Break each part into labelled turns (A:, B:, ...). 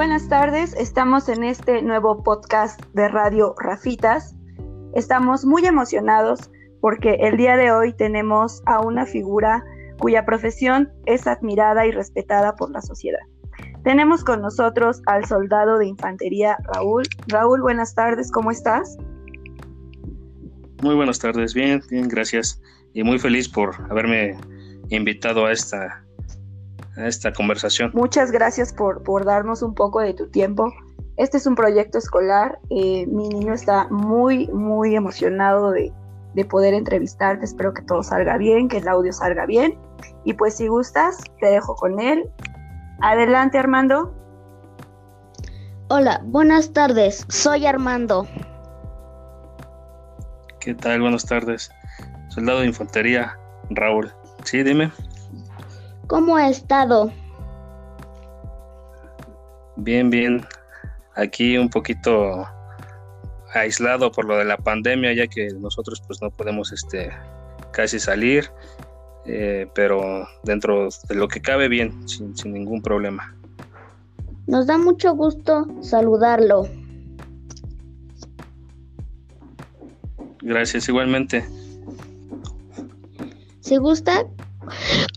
A: Buenas tardes, estamos en este nuevo podcast de Radio Rafitas. Estamos muy emocionados porque el día de hoy tenemos a una figura cuya profesión es admirada y respetada por la sociedad. Tenemos con nosotros al soldado de infantería Raúl. Raúl, buenas tardes, ¿cómo estás?
B: Muy buenas tardes, bien, bien, gracias. Y muy feliz por haberme invitado a esta, a esta conversación.
A: Muchas gracias por, por darnos un poco de tu tiempo. Este es un proyecto escolar. Eh, mi niño está muy, muy emocionado de, de poder entrevistarte. Espero que todo salga bien, que el audio salga bien. Y pues si gustas, te dejo con él. Adelante, Armando.
C: Hola, buenas tardes. Soy Armando.
B: ¿Qué tal? Buenas tardes. Soldado de infantería, Raúl. Sí, dime.
C: ¿Cómo ha estado?
B: Bien, bien. Aquí un poquito aislado por lo de la pandemia, ya que nosotros pues no podemos este casi salir, eh, pero dentro de lo que cabe bien, sin, sin ningún problema.
C: Nos da mucho gusto saludarlo.
B: Gracias, igualmente.
C: Si gusta,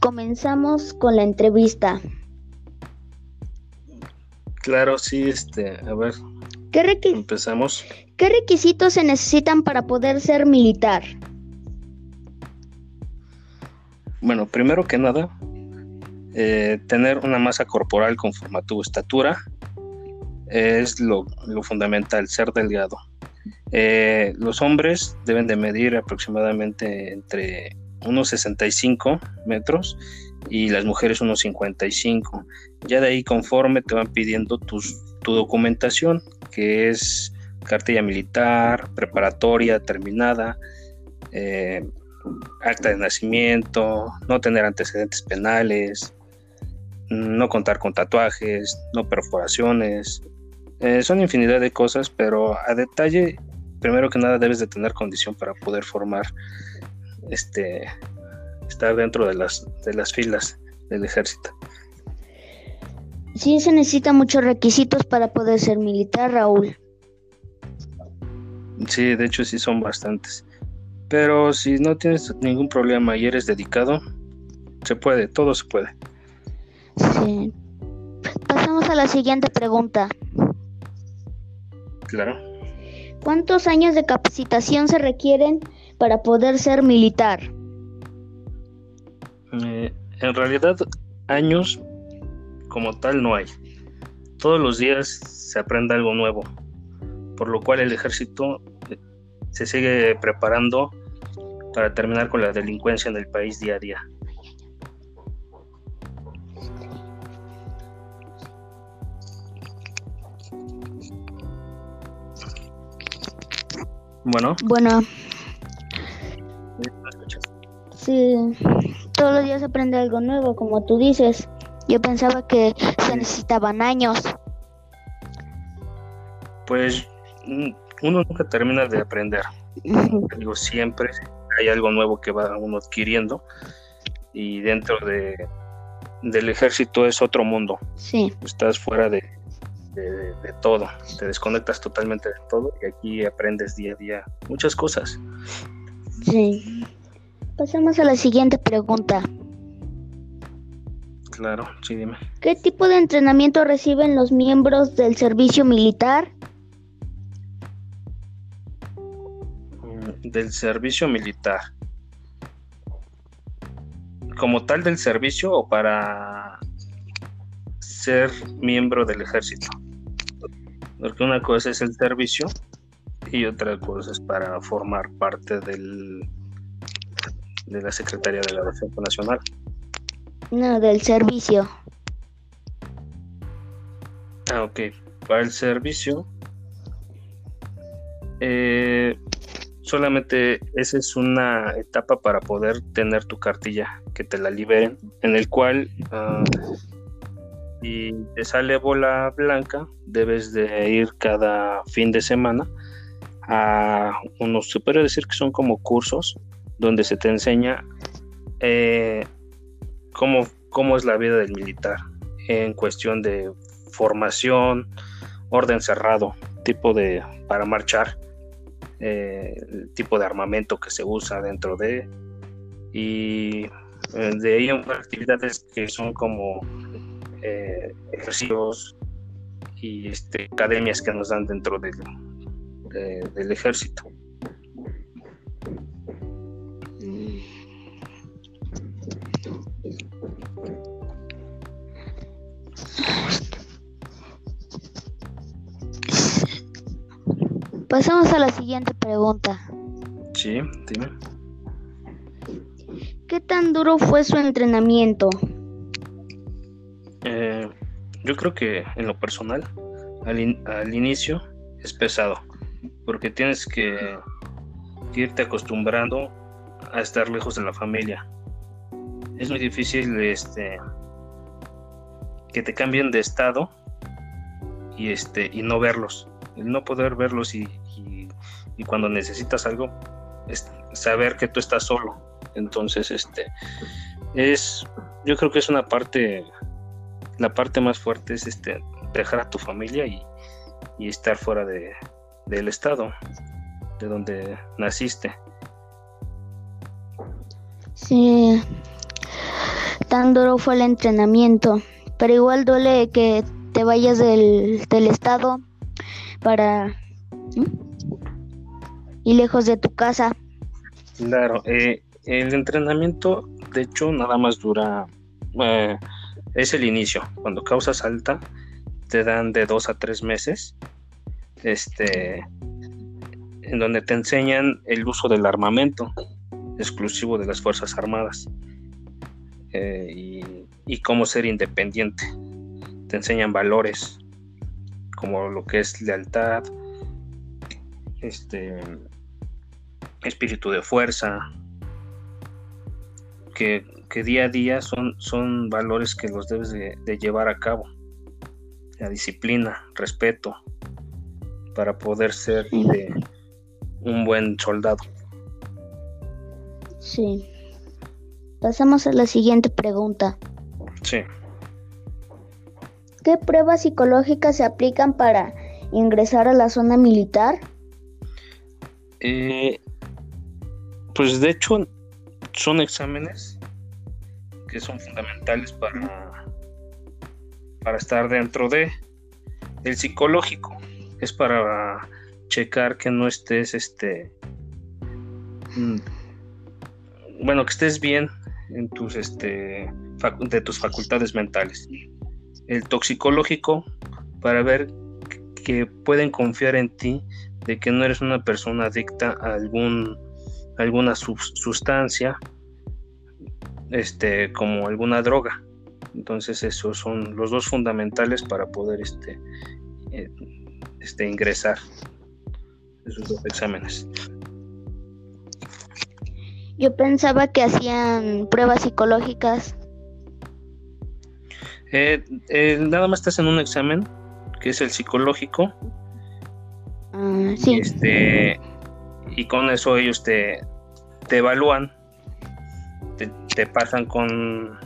C: comenzamos con la entrevista.
B: Claro, sí, este, a ver,
C: ¿Qué,
B: empezamos.
C: qué requisitos se necesitan para poder ser militar?
B: Bueno, primero que nada, eh, tener una masa corporal conforme a tu estatura es lo, lo fundamental, ser delgado. Eh, los hombres deben de medir aproximadamente entre unos 65 metros y las mujeres unos 55. Ya de ahí conforme te van pidiendo tus, tu documentación, que es cartilla militar, preparatoria terminada, eh, acta de nacimiento, no tener antecedentes penales, no contar con tatuajes, no perforaciones. Eh, son infinidad de cosas, pero a detalle, primero que nada debes de tener condición para poder formar, este, estar dentro de las, de las filas del ejército.
C: Sí se necesitan muchos requisitos para poder ser militar, Raúl.
B: Sí, de hecho sí son bastantes. Pero si no tienes ningún problema y eres dedicado, se puede, todo se puede.
C: Sí. Pasamos a la siguiente pregunta.
B: Claro.
C: ¿Cuántos años de capacitación se requieren para poder ser militar?
B: Eh, en realidad, años como tal no hay. Todos los días se aprende algo nuevo, por lo cual el ejército eh, se sigue preparando para terminar con la delincuencia en el país día a día. Bueno,
C: Bueno, sí, todos los días se aprende algo nuevo, como tú dices. Yo pensaba que se necesitaban años.
B: pues mm, uno nunca termina de aprender. Digo, siempre hay algo nuevo que va uno adquiriendo y dentro de, del ejército es otro mundo.
C: Sí,
B: Estás fuera de, de- de todo, te desconectas totalmente de todo y aquí aprendes día a día muchas cosas.
C: sí. Pasamos a la siguiente pregunta.
B: Claro, sí, dime.
C: ¿Qué tipo de entrenamiento reciben los miembros del servicio militar?
B: Mm, Del servicio militar. ¿Como tal del servicio o para ser miembro del ejército? Porque una cosa es el servicio y otra cosa es para formar parte del, de la Secretaría de la Defensa Nacional.
C: No, del servicio.
B: Ah, ok. Para el servicio, eh, solamente esa es una etapa para poder tener tu cartilla, que te la liberen, en el cual ah, si te sale bola blanca, debes de ir cada fin de semana a unos, se puede decir que son como cursos, donde se te enseña eh, cómo, cómo es la vida del militar en cuestión de formación, orden cerrado, tipo de para marchar, eh, el tipo de armamento que se usa dentro de y eh, de ahí actividades que son como eh, ejercicios y este, academias que nos dan dentro del ejército.
C: Pasamos a la siguiente pregunta.
B: Sí, dime.
C: ¿Qué tan duro fue su entrenamiento?
B: Eh, yo creo que en lo personal, al, inicio es pesado, porque tienes que irte acostumbrando a estar lejos de la familia. Es muy difícil este, que te cambien de estado y, este, y no verlos. El no poder verlos y, y cuando necesitas algo, es saber que tú estás solo. Entonces, este, es, yo creo que es una parte, la parte más fuerte es este, dejar a tu familia y, y estar fuera de, del estado de donde naciste.
C: Sí, tan duro fue el entrenamiento, pero igual duele que te vayas del, del estado para y lejos de tu casa.
B: Claro, eh, el entrenamiento de hecho nada más dura, eh, es el inicio, cuando causas alta te dan de dos a tres meses, este, en donde te enseñan el uso del armamento exclusivo de las Fuerzas Armadas eh, y, y cómo ser independiente. Te enseñan valores como lo que es lealtad, este espíritu de fuerza, que, día a día son, son valores que los debes de, llevar a cabo. La disciplina, respeto, para poder ser un buen soldado.
C: Sí. Pasamos a la siguiente pregunta.
B: Sí.
C: ¿Qué pruebas psicológicas se aplican para ingresar a la zona militar?
B: Eh, pues de hecho son exámenes que son fundamentales para, para estar dentro de el psicológico. Es para checar que no estés este mm, bueno que estés bien en tus este de tus facultades mentales. El toxicológico para ver que pueden confiar en ti de que no eres una persona adicta a algún alguna sustancia este como alguna droga. Entonces esos son los dos fundamentales para poder este eh, este ingresar esos dos exámenes.
C: Yo pensaba que hacían pruebas psicológicas.
B: Eh, eh, nada más estás en un examen que es el psicológico.
C: Ah, sí.
B: Este, y con eso ellos te, te evalúan, te, pasan con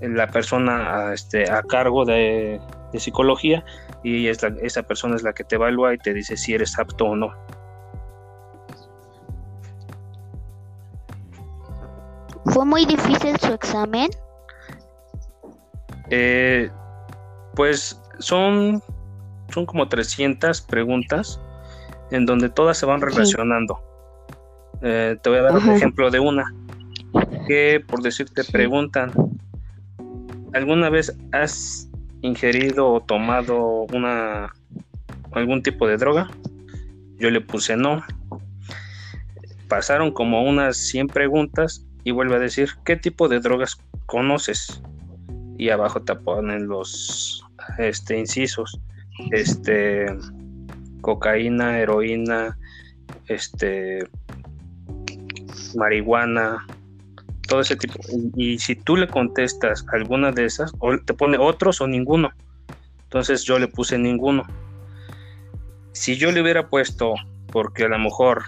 B: la persona a, este, a cargo de, psicología y esa persona es la que te evalúa y te dice si eres apto o no.
C: ¿Fue muy difícil su examen?
B: Eh, pues son son como 300 preguntas en donde todas se van relacionando. Eh, te voy a dar un ejemplo de una que por decirte preguntan, ¿alguna vez has ingerido o tomado una algún tipo de droga? Yo le puse no. Pasaron como unas 100 preguntas y vuelve a decir, ¿qué tipo de drogas conoces? Y abajo te ponen los este, incisos este, cocaína, heroína, este, marihuana, todo ese tipo. Y, si tú le contestas alguna de esas, o te pone otros o ninguno. Entonces yo le puse ninguno. Si yo le hubiera puesto, porque a lo mejor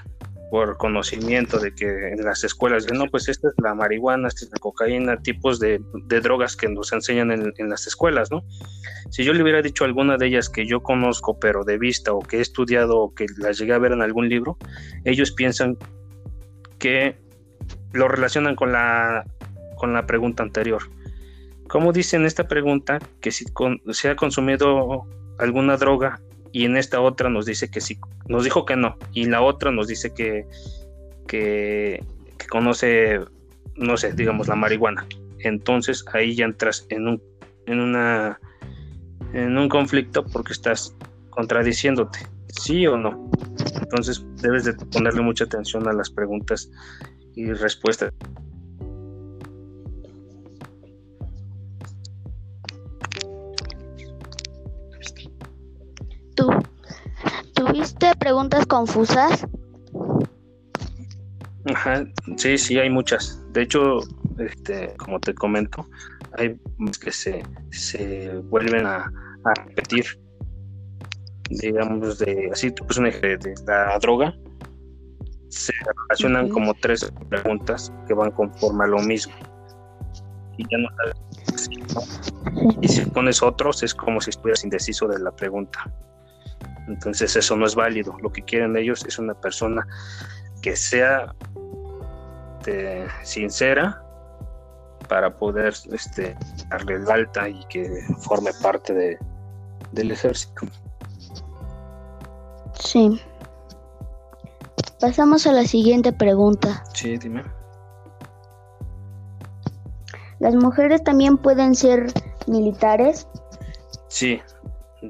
B: por conocimiento de que en las escuelas, no, pues esta es la marihuana, esta es la cocaína, tipos de, drogas que nos enseñan en, las escuelas, ¿no? Si yo le hubiera dicho alguna de ellas que yo conozco, pero de vista, o que he estudiado, o que las llegué a ver en algún libro, ellos piensan que lo relacionan con la, con la pregunta anterior. Como dice en esta pregunta que si se ha consumido alguna droga y en esta otra nos dice que sí, nos dijo que no, y la otra nos dice que, que, conoce, no sé, digamos la marihuana. Entonces ahí ya entras en un, en una, en un conflicto porque estás contradiciéndote, sí o no. Entonces debes de ponerle mucha atención a las preguntas y respuestas.
C: Preguntas confusas?
B: Ajá, sí, sí, hay muchas. De hecho, este, como te comento, hay que se, se vuelven a, repetir, digamos, de así, pues un ejemplo de la droga, se relacionan como tres preguntas que van conforme a lo mismo. Y ya no Y si pones otros, es como si estuvieras indeciso de la pregunta. Entonces eso no es válido. Lo que quieren ellos es una persona que sea este, sincera para poder este, darle el alta y que forme parte de, del ejército.
C: Sí. Pasamos a la siguiente pregunta.
B: Sí, dime.
C: ¿Las mujeres también pueden ser militares?
B: Sí,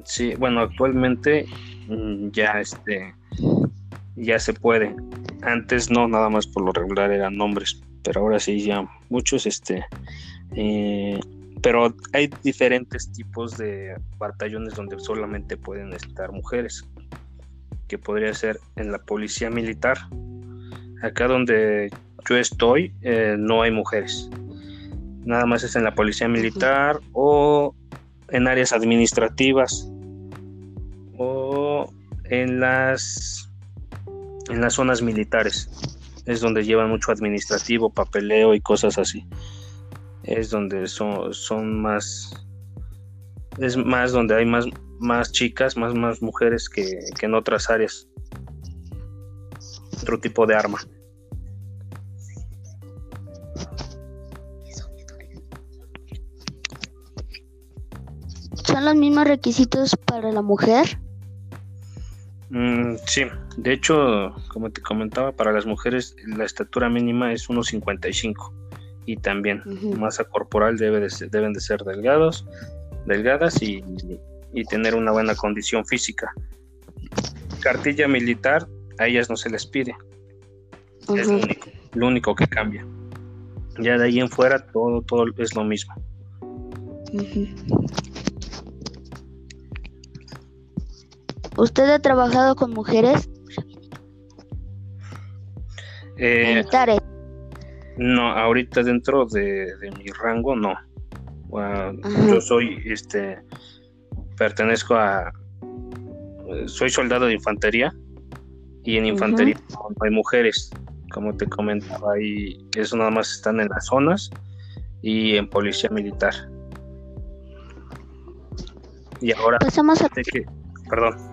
B: Sí, bueno, actualmente mm, ya este ya se puede. Antes no, nada más por lo regular eran hombres, pero ahora sí ya muchos este eh, pero hay diferentes tipos de batallones donde solamente pueden estar mujeres, que podría ser en la policía militar. Acá donde yo estoy eh, no hay mujeres, nada más es en la policía militar o en áreas administrativas o en las en las zonas militares es donde llevan mucho administrativo, papeleo y cosas así. Es donde son, son más es más donde hay más más chicas, más más mujeres que, que en otras áreas. Otro tipo de arma.
C: ¿Son los mismos requisitos para la mujer?
B: Mm, sí, de hecho, como te comentaba, para las mujeres la estatura mínima es 1,55 y también masa corporal debe de deben de ser delgados, delgadas y, tener una buena condición física. Cartilla militar a ellas no se les pide, es lo único, lo único, que cambia. Ya de ahí en fuera todo, todo es lo mismo.
C: ¿Usted ha trabajado con mujeres?
B: Eh, Militares. No, ahorita dentro de, mi rango no. yo soy, este, pertenezco a, soy soldado de infantería y en infantería no hay mujeres, como te comentaba, y eso nada más están en las zonas y en policía militar. Y ahora,
C: Pasamos a...
B: que, perdón.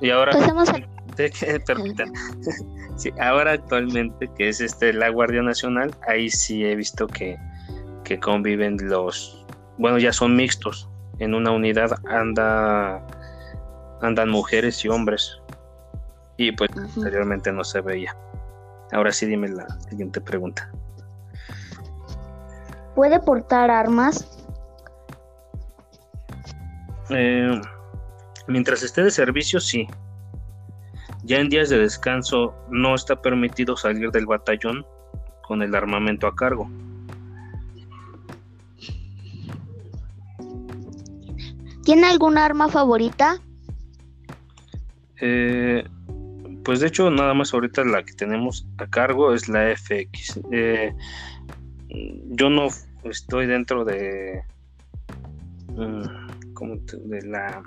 B: Y ahora, ahora actualmente, que es este la Guardia Nacional, ahí sí he visto que, que conviven los, bueno, ya son mixtos. En una unidad anda andan mujeres y hombres. Y pues anteriormente no se veía. Ahora sí dime la siguiente pregunta.
C: ¿Puede portar armas?
B: Eh, Mientras esté de servicio, sí. Ya en días de descanso no está permitido salir del batallón con el armamento a cargo.
C: ¿Tiene alguna arma favorita?
B: Eh, pues de hecho nada más ahorita la que tenemos a cargo es la FX. Eh, yo no estoy dentro de, mm, de la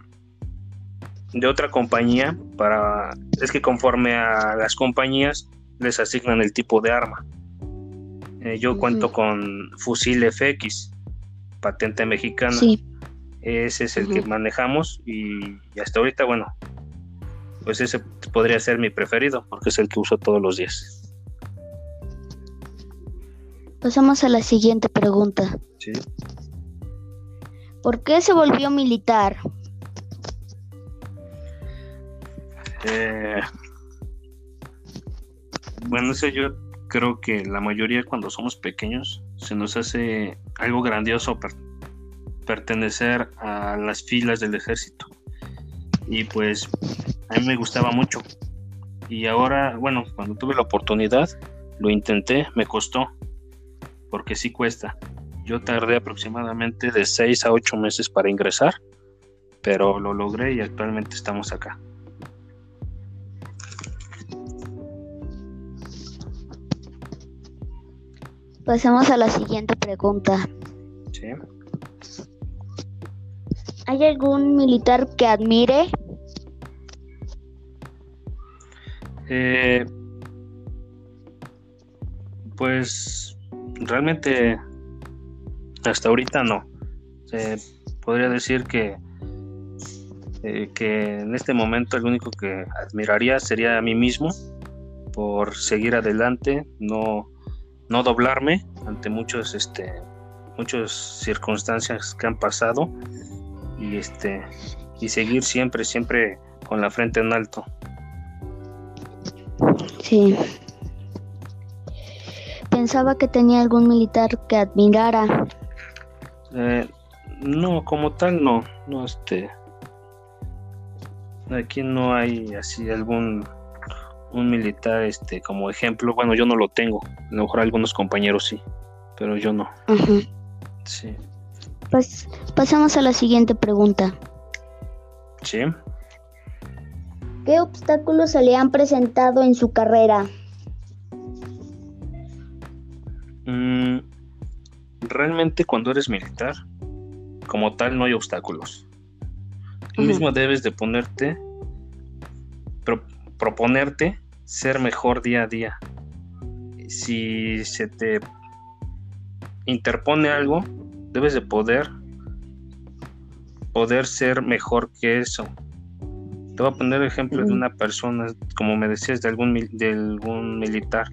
B: de otra compañía para es que conforme a las compañías les asignan el tipo de arma. Eh, yo cuento con fusil FX, patente mexicana. Ese es el que manejamos y, hasta ahorita, bueno, pues ese podría ser mi preferido porque es el que uso todos los días.
C: Pasamos a la siguiente pregunta. Sí. ¿Por qué se volvió militar?
B: Eh, bueno, eso yo creo que la mayoría cuando somos pequeños se nos hace algo grandioso pertenecer a las filas del ejército. Y pues a mí me gustaba mucho. Y ahora, bueno, cuando tuve la oportunidad, lo intenté, me costó, porque sí cuesta. Yo tardé aproximadamente de 6 a 8 meses para ingresar, pero lo logré y actualmente estamos acá.
C: Pasemos a la siguiente pregunta. Sí. ¿Hay algún militar que admire?
B: Eh, pues realmente hasta ahorita no. Se podría decir que, eh, que en este momento el único que admiraría sería a mí mismo por seguir adelante, no, no doblarme ante muchos, este, muchas circunstancias que han pasado y este y seguir siempre, siempre con la frente en alto.
C: Sí. Pensaba que tenía algún militar que admirara.
B: Eh, no, como tal no, no este. Aquí no hay así algún un militar este como ejemplo. Bueno, yo no lo tengo. A lo mejor algunos compañeros sí, pero yo no.
C: Sí. Pues pasamos a la siguiente pregunta.
B: Sí.
C: ¿Qué obstáculos se le han presentado en su carrera?
B: Mm, realmente cuando eres militar, como tal, no hay obstáculos. Tú mismo debes de ponerte, proponerte ser mejor día a día. Si se te interpone algo, debes de poder poder ser mejor que eso. Te voy a poner el ejemplo de una persona, como me decías, de algún, de algún militar.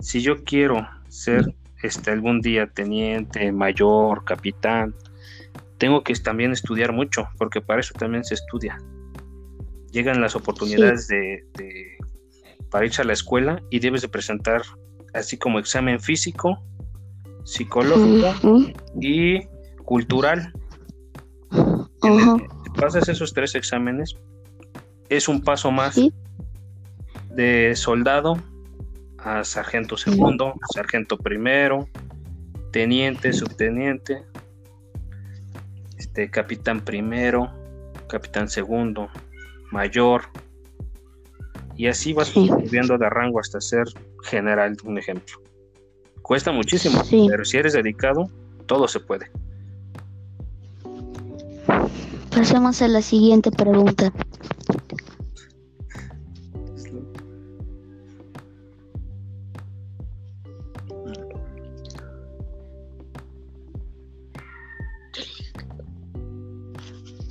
B: Si yo quiero ser este, algún día teniente, mayor, capitán, tengo que también estudiar mucho, porque para eso también se estudia. Llegan las oportunidades de, para irse a la escuela y debes de presentar así como examen físico, psicológico y cultural. Si pasas esos tres exámenes, es un paso más de soldado a sargento segundo, sargento primero, teniente, subteniente, este capitán primero, capitán segundo, mayor, y así vas subiendo de rango hasta ser general, un ejemplo. Cuesta muchísimo, pero si eres dedicado, todo se puede.
C: Pasemos a la siguiente pregunta.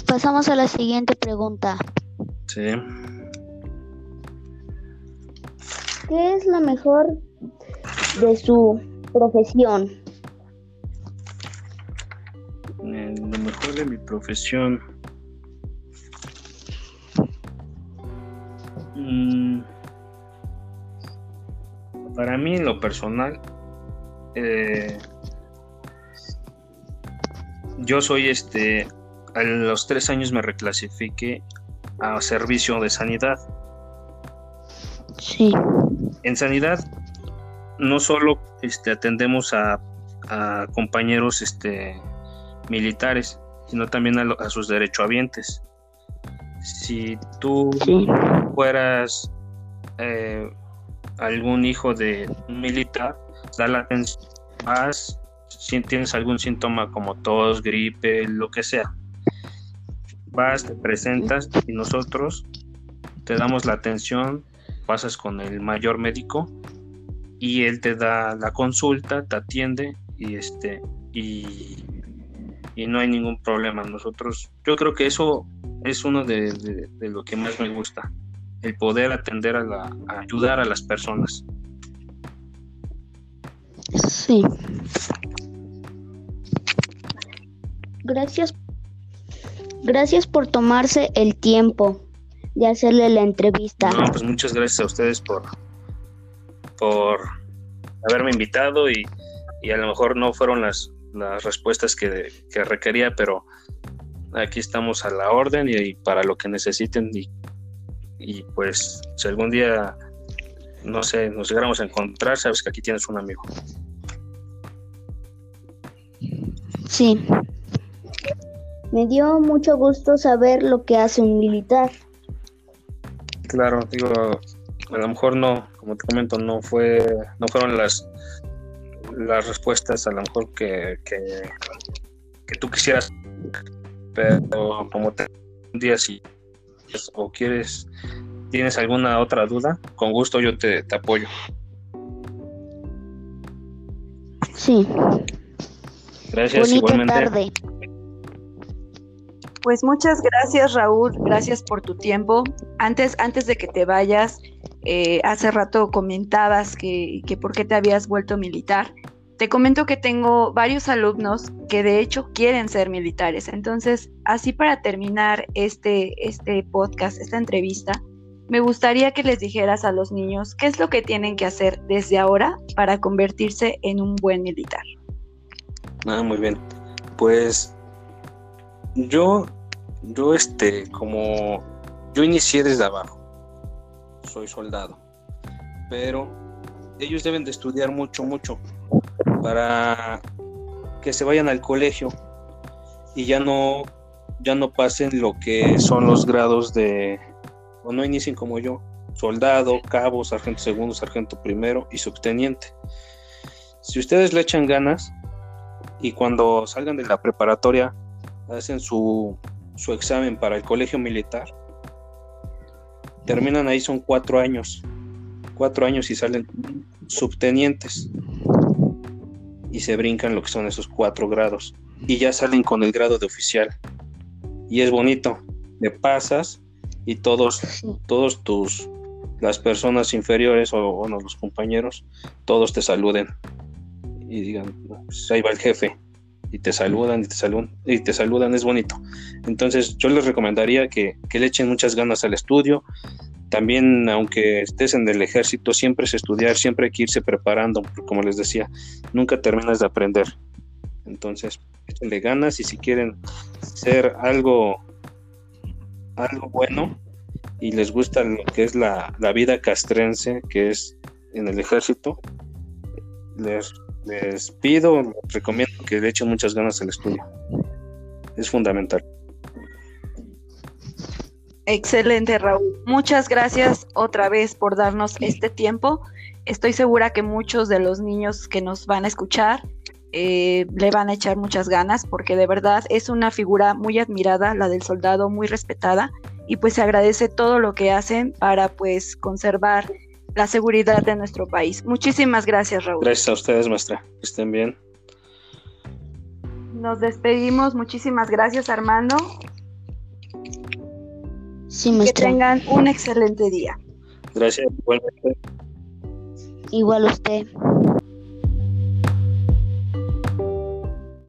C: Pasamos a la siguiente pregunta.
B: Sí.
C: ¿Qué es lo mejor de su profesión?
B: Eh, lo mejor de mi profesión. Mm, para mí, en lo personal, eh, yo soy este. A los tres años me reclasifique a servicio de sanidad.
C: Sí.
B: En sanidad no solo este, atendemos a, compañeros este, militares, sino también a, sus derechohabientes. Si tú fueras eh, algún hijo de un militar, da la atención, si tienes algún síntoma como tos, gripe, lo que sea, vas, te presentas y nosotros te damos la atención, pasas con el mayor médico y él te da la consulta, te atiende y este y, no hay ningún problema. Nosotros, yo creo que eso es uno de, lo que más me gusta, el poder atender a, la, ayudar a las personas.
C: Sí. Gracias. Gracias por tomarse el tiempo de hacerle la entrevista.
B: No, pues muchas gracias a ustedes por, por haberme invitado y, a lo mejor no fueron las, las respuestas que, requería, pero aquí estamos a la orden y, para lo que necesiten y, y, pues si algún día, no sé, nos llegáramos a encontrar, sabes que aquí tienes un amigo.
C: Sí. Me dio mucho gusto saber lo que hace un militar.
B: Claro, digo, a lo mejor no, como te comento, no fue, no fueron las las respuestas a lo mejor que, que, tú quisieras, pero como te un día si o quieres, tienes alguna otra duda, con gusto yo te, te apoyo.
C: Sí.
B: Gracias, igualmente. Tarde.
A: Pues muchas gracias Raúl, gracias por tu tiempo. Antes, antes de que te vayas, eh, hace rato comentabas que, que por qué te habías vuelto militar. Te comento que tengo varios alumnos que de hecho quieren ser militares. Entonces, así para terminar este, este podcast, esta entrevista, me gustaría que les dijeras a los niños qué es lo que tienen que hacer desde ahora para convertirse en un buen militar.
B: Ah, muy bien. Pues yo, yo este, como yo inicié desde abajo soy soldado. Pero ellos deben de estudiar mucho, mucho para que se vayan al colegio y ya no, ya no pasen lo que son los grados de, o no inicien como yo, soldado, cabo, sargento segundo, sargento primero y subteniente. Si ustedes le echan ganas y cuando salgan de la preparatoria hacen su, su examen para el colegio militar, terminan ahí son cuatro años, cuatro años y salen subtenientes. Y se brincan lo que son esos cuatro grados. Y ya salen con el grado de oficial. Y es bonito, le pasas y todos, todos tus las personas inferiores o, los compañeros, todos te saluden. Y digan, pues ahí va el jefe y te saludan y te saludan y te saludan, es bonito. Entonces yo les recomendaría que, le echen muchas ganas al estudio. También, aunque estés en el ejército, siempre es estudiar, siempre hay que irse preparando, como les decía, nunca terminas de aprender. Entonces, échenle ganas y si quieren ser algo, algo bueno y les gusta lo que es la, la vida castrense, que es en el ejército, les les pido, les recomiendo que le echen muchas ganas al estudio. Es fundamental.
A: Excelente, Raúl. Muchas gracias otra vez por darnos este tiempo. Estoy segura que muchos de los niños que nos van a escuchar eh, le van a echar muchas ganas porque de verdad es una figura muy admirada, la del soldado, muy respetada y pues se agradece todo lo que hacen para pues conservar la seguridad de nuestro país. Muchísimas gracias, Raúl.
B: Gracias a ustedes, maestra. Que estén bien.
A: Nos despedimos. Muchísimas gracias, Armando.
C: Sí, maestra.
A: Que tengan un excelente día.
B: Gracias, igualmente.
C: Igual usted.